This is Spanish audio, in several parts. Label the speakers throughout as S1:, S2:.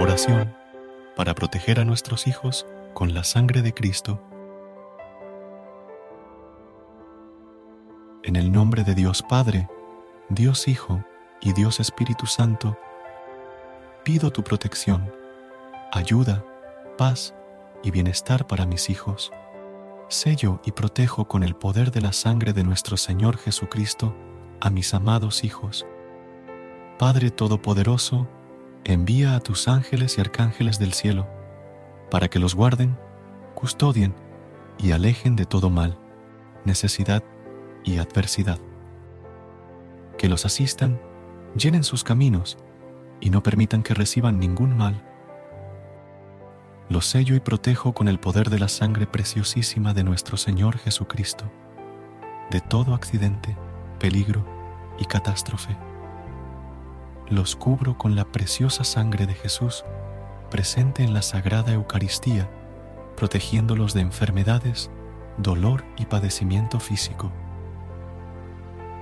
S1: Oración para proteger a nuestros hijos con la sangre de Cristo. En el nombre de Dios Padre, Dios Hijo y Dios Espíritu Santo, pido tu protección, ayuda, paz y bienestar para mis hijos. Sello y protejo con el poder de la sangre de nuestro Señor Jesucristo a mis amados hijos. Padre Todopoderoso, envía a tus ángeles y arcángeles del cielo, para que los guarden, custodien y alejen de todo mal, necesidad y adversidad. Que los asistan, llenen sus caminos y no permitan que reciban ningún mal. Los sello y protejo con el poder de la sangre preciosísima de nuestro Señor Jesucristo, de todo accidente, peligro y catástrofe los cubro con la preciosa sangre de Jesús presente en la Sagrada Eucaristía, protegiéndolos de enfermedades, dolor y padecimiento físico.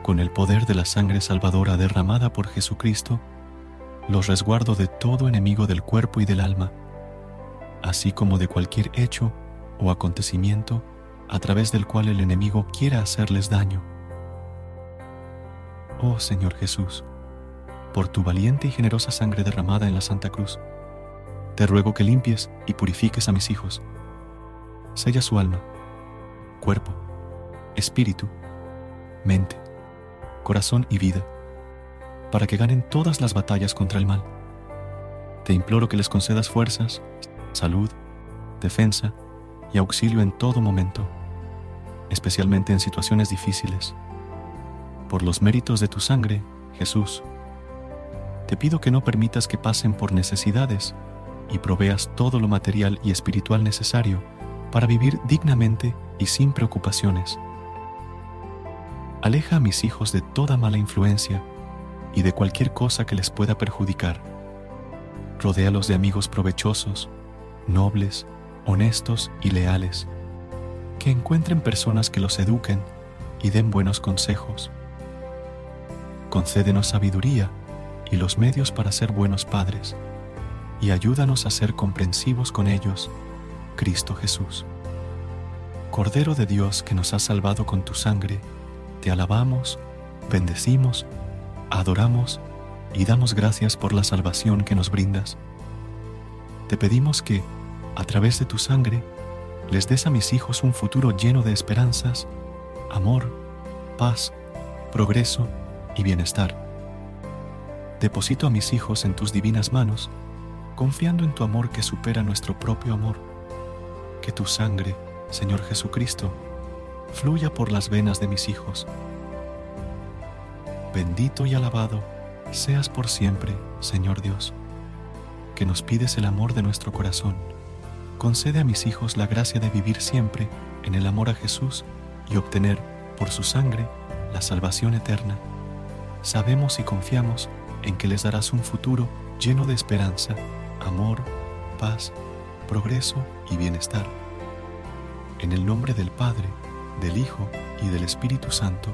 S1: Con el poder de la sangre salvadora derramada por Jesucristo, los resguardo de todo enemigo del cuerpo y del alma, así como de cualquier hecho o acontecimiento a través del cual el enemigo quiera hacerles daño. Oh Señor Jesús, por tu valiente y generosa sangre derramada en la Santa Cruz, te ruego que limpies y purifiques a mis hijos. Sella su alma, cuerpo, espíritu, mente, corazón y vida, para que ganen todas las batallas contra el mal. Te imploro que les concedas fuerzas, salud, defensa y auxilio en todo momento, especialmente en situaciones difíciles. Por los méritos de tu sangre, Jesús, te pido que no permitas que pasen por necesidades y proveas todo lo material y espiritual necesario para vivir dignamente y sin preocupaciones. Aleja a mis hijos de toda mala influencia y de cualquier cosa que les pueda perjudicar. Rodéalos de amigos provechosos, nobles, honestos y leales, que encuentren personas que los eduquen y den buenos consejos. Concédenos sabiduría y los medios para ser buenos padres, y ayúdanos a ser comprensivos con ellos, Cristo Jesús. Cordero de Dios que nos has salvado con tu sangre, te alabamos, bendecimos, adoramos y damos gracias por la salvación que nos brindas. Te pedimos que, a través de tu sangre, les des a mis hijos un futuro lleno de esperanzas, amor, paz, progreso y bienestar Deposito a mis hijos en tus divinas manos, confiando en tu amor que supera nuestro propio amor. Que tu sangre, Señor Jesucristo, fluya por las venas de mis hijos. Bendito y alabado seas por siempre, Señor Dios, que nos pides el amor de nuestro corazón. Concede a mis hijos la gracia de vivir siempre en el amor a Jesús y obtener, por su sangre, la salvación eterna. Sabemos y confiamos en que les darás un futuro lleno de esperanza, amor, paz, progreso y bienestar. En el nombre del Padre, del Hijo y del Espíritu Santo,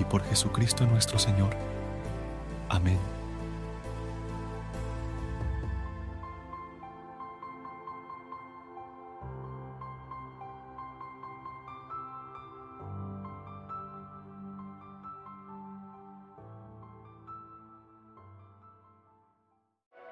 S1: y por Jesucristo nuestro Señor. Amén.